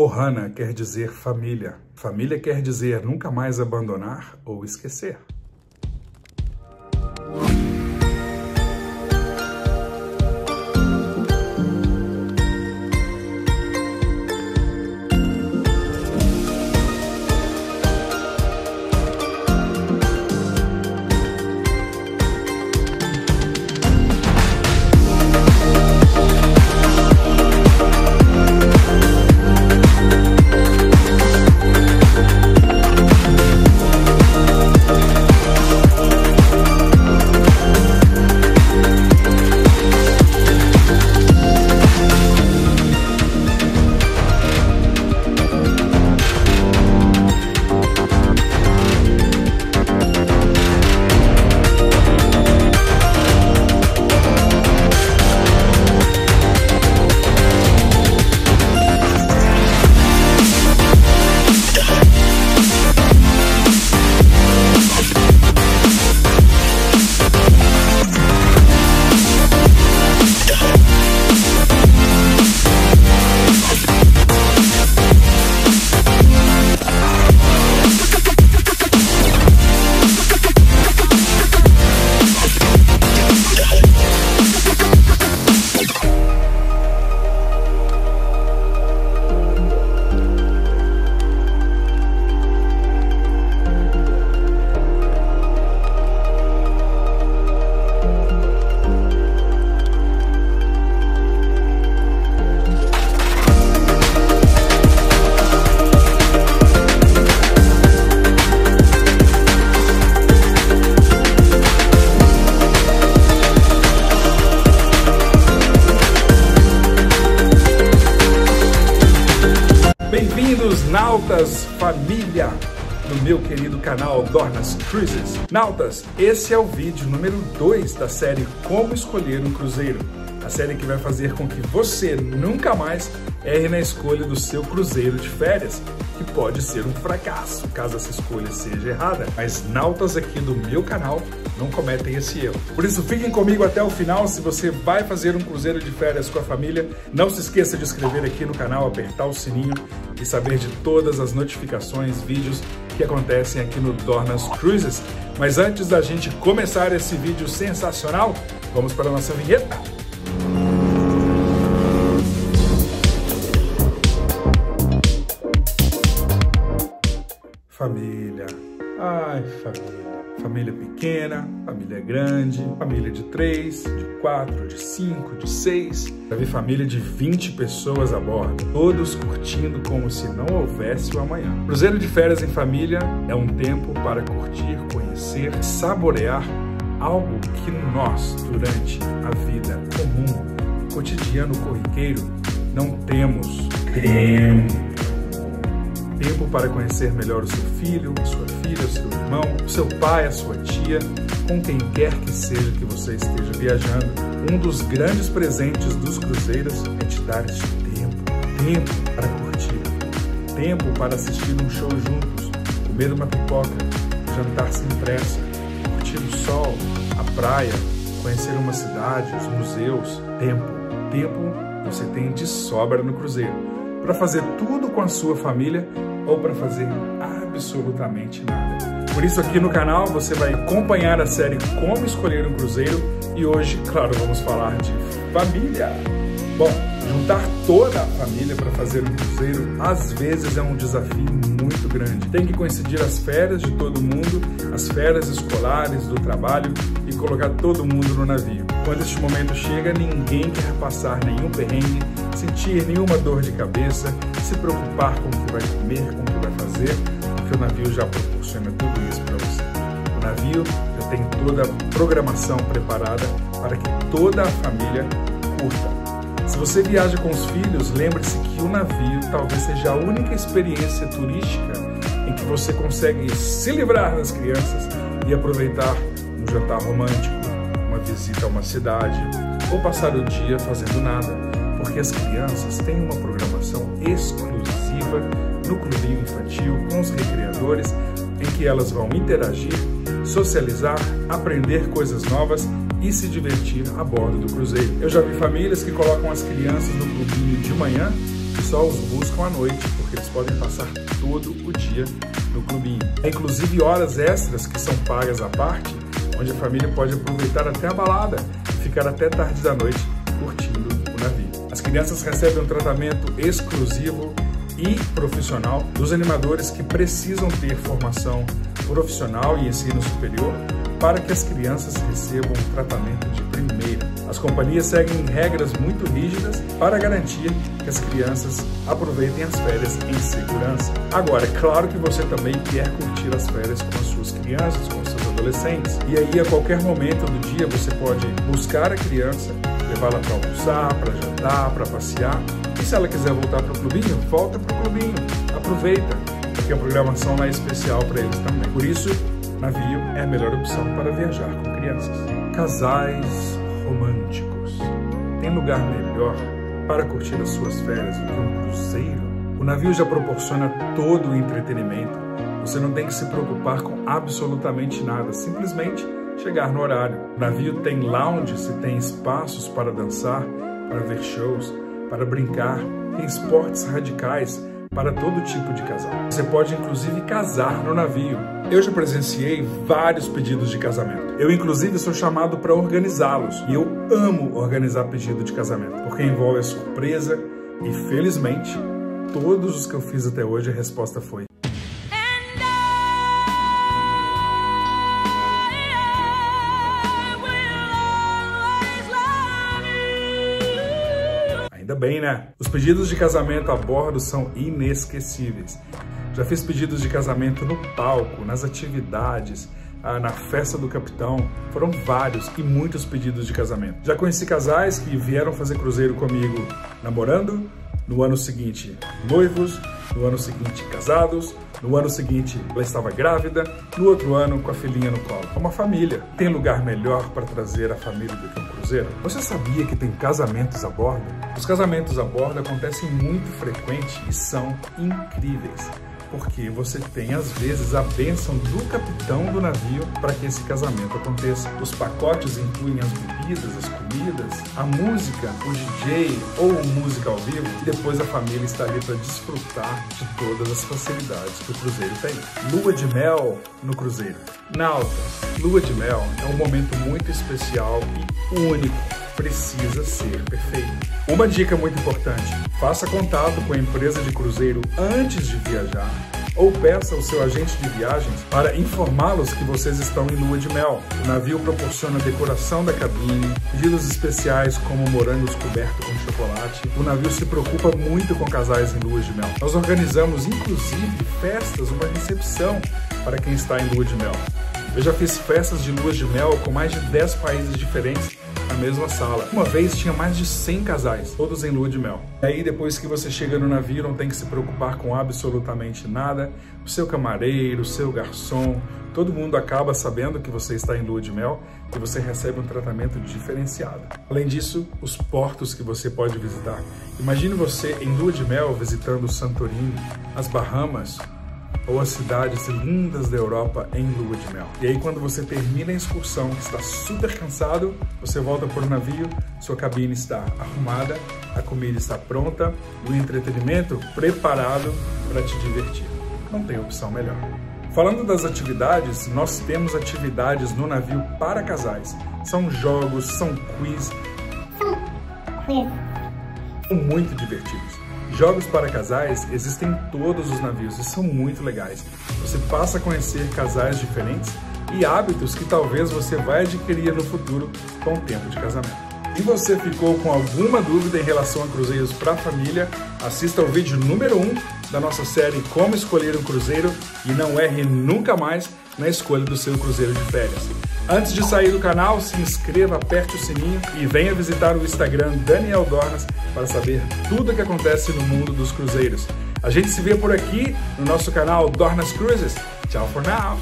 Ohana quer dizer família. Família quer dizer nunca mais abandonar ou esquecer. Nautas, família, no meu querido canal Dornas Cruises. Nautas, esse é o vídeo número 2 da série Como Escolher um Cruzeiro. A série que vai fazer com que você nunca mais erre na escolha do seu cruzeiro de férias, que pode ser um fracasso caso essa escolha seja errada. Mas nautas aqui do meu canal não cometem esse erro. Por isso, fiquem comigo até o final. Se você vai fazer um cruzeiro de férias com a família, não se esqueça de inscrever aqui no canal, apertar o sininho e saber de todas as notificações, vídeos que acontecem aqui no Dornas Cruises. Mas antes da gente começar esse vídeo sensacional, vamos para a nossa vinheta. Família. Ai, família. Família pequena, família grande, família de três, de quatro, de cinco, de seis. Já vi família de 20 pessoas a bordo, todos curtindo como se não houvesse o amanhã. Cruzeiro de férias em família é um tempo para curtir, conhecer, saborear algo que nós, durante a vida comum, cotidiano corriqueiro, não temos tempo tempo para conhecer melhor o seu filho, sua filha, o seu irmão, o seu pai, a sua tia, com quem quer que seja que você esteja viajando. Um dos grandes presentes dos cruzeiros é te dar este tempo, tempo para curtir, tempo para assistir um show juntos, comer uma pipoca, jantar sem pressa, curtir o sol, a praia, conhecer uma cidade, os museus. Tempo, tempo você tem de sobra no cruzeiro para fazer tudo com a sua família ou para fazer absolutamente nada. Por isso aqui no canal você vai acompanhar a série Como Escolher um Cruzeiro e hoje, claro, vamos falar de família. Bom, juntar toda a família para fazer um cruzeiro às vezes é um desafio muito grande. Tem que coincidir as férias de todo mundo, as férias escolares, do trabalho e colocar todo mundo no navio. Quando este momento chega, ninguém quer passar nenhum perrengue, sentir nenhuma dor de cabeça, se preocupar com o que vai comer, com o que vai fazer, porque o navio já proporciona tudo isso para você. O navio já tem toda a programação preparada para que toda a família curta. Se você viaja com os filhos, lembre-se que o navio talvez seja a única experiência turística em que você consegue se livrar das crianças e aproveitar um jantar romântico, uma visita a uma cidade ou passar o dia fazendo nada, porque as crianças têm uma programação exclusiva no clubinho infantil com os recreadores em que elas vão interagir, socializar, aprender coisas novas e se divertir a bordo do cruzeiro. Eu já vi famílias que colocam as crianças no clubinho de manhã que só os buscam à noite, porque eles podem passar todo o dia no clubinho. É inclusive horas extras que são pagas à parte, onde a família pode aproveitar até a balada e ficar até tarde da noite curtindo o navio. As crianças recebem um tratamento exclusivo e profissional dos animadores que precisam ter formação profissional e ensino superior para que as crianças recebam um tratamento de primeira. As companhias seguem regras muito rígidas para garantir que as crianças aproveitem as férias em segurança. Agora, é claro que você também quer curtir as férias com as suas crianças, com seus adolescentes. E aí, a qualquer momento do dia, você pode buscar a criança, levá-la para almoçar, para jantar, para passear. E se ela quiser voltar para o clubinho, volta para o clubinho. Aproveita, porque a programação lá é especial para eles também. Por isso, navio é a melhor opção para viajar com crianças. Casais românticos. Tem lugar melhor para curtir as suas férias do que um cruzeiro? O navio já proporciona todo o entretenimento. Você não tem que se preocupar com absolutamente nada, simplesmente chegar no horário. O navio tem lounges e tem espaços para dançar, para ver shows, para brincar, tem esportes radicais para todo tipo de casal. Você pode inclusive casar no navio. Eu já presenciei vários pedidos de casamento. Eu inclusive sou chamado para organizá-los e eu amo organizar pedido de casamento, porque envolve a surpresa e felizmente todos os que eu fiz até hoje a resposta foi Ainda bem, né? Os pedidos de casamento a bordo são inesquecíveis. Já fiz pedidos de casamento no palco, nas atividades, ah, na festa do capitão. Foram vários e muitos pedidos de casamento. Já conheci casais que vieram fazer cruzeiro comigo namorando, no ano seguinte noivos, no ano seguinte casados, no ano seguinte ela estava grávida, no outro ano com a filhinha no colo. É uma família. Tem lugar melhor para trazer a família do que um cruzeiro? Você sabia que tem casamentos a bordo? Os casamentos a bordo acontecem muito frequente e são incríveis porque você tem às vezes a bênção do capitão do navio para que esse casamento aconteça. Os pacotes incluem as bebidas, as comidas, a música, o DJ ou música ao vivo e depois a família está ali para desfrutar de todas as facilidades que o cruzeiro tem. Lua de mel no cruzeiro. Nautas, lua de mel é um momento muito especial e único precisa ser perfeito. Uma dica muito importante: faça contato com a empresa de cruzeiro antes de viajar ou peça ao seu agente de viagens para informá-los que vocês estão em lua de mel. O navio proporciona decoração da cabine, pedidos especiais como morangos cobertos com chocolate. O navio se preocupa muito com casais em lua de mel. Nós organizamos inclusive festas, uma recepção para quem está em lua de mel. Eu já fiz festas de lua de mel com mais de 10 países diferentes na mesma sala. Uma vez tinha mais de 100 casais, todos em lua de mel. E aí depois que você chega no navio, não tem que se preocupar com absolutamente nada. O seu camareiro, o seu garçom, todo mundo acaba sabendo que você está em lua de mel e você recebe um tratamento diferenciado. Além disso, os portos que você pode visitar. Imagine você em lua de mel visitando Santorini, as Bahamas, ou as cidades lindas da Europa em lua de mel. E aí, quando você termina a excursão, está super cansado, você volta para o navio, sua cabine está arrumada, a comida está pronta, o entretenimento preparado para te divertir. Não tem opção melhor. Falando das atividades, nós temos atividades no navio para casais. São jogos, são quiz. São muito divertidos. Jogos para casais existem em todos os navios e são muito legais. Você passa a conhecer casais diferentes e hábitos que talvez você vai adquirir no futuro com o tempo de casamento. Se você ficou com alguma dúvida em relação a cruzeiros para família, assista ao vídeo número 1 um da nossa série Como Escolher um Cruzeiro e não erre nunca mais na escolha do seu cruzeiro de férias. Antes de sair do canal, se inscreva, aperte o sininho e venha visitar o Instagram Daniel Dornas para saber tudo o que acontece no mundo dos cruzeiros. A gente se vê por aqui no nosso canal Dornas Cruises. Tchau for now!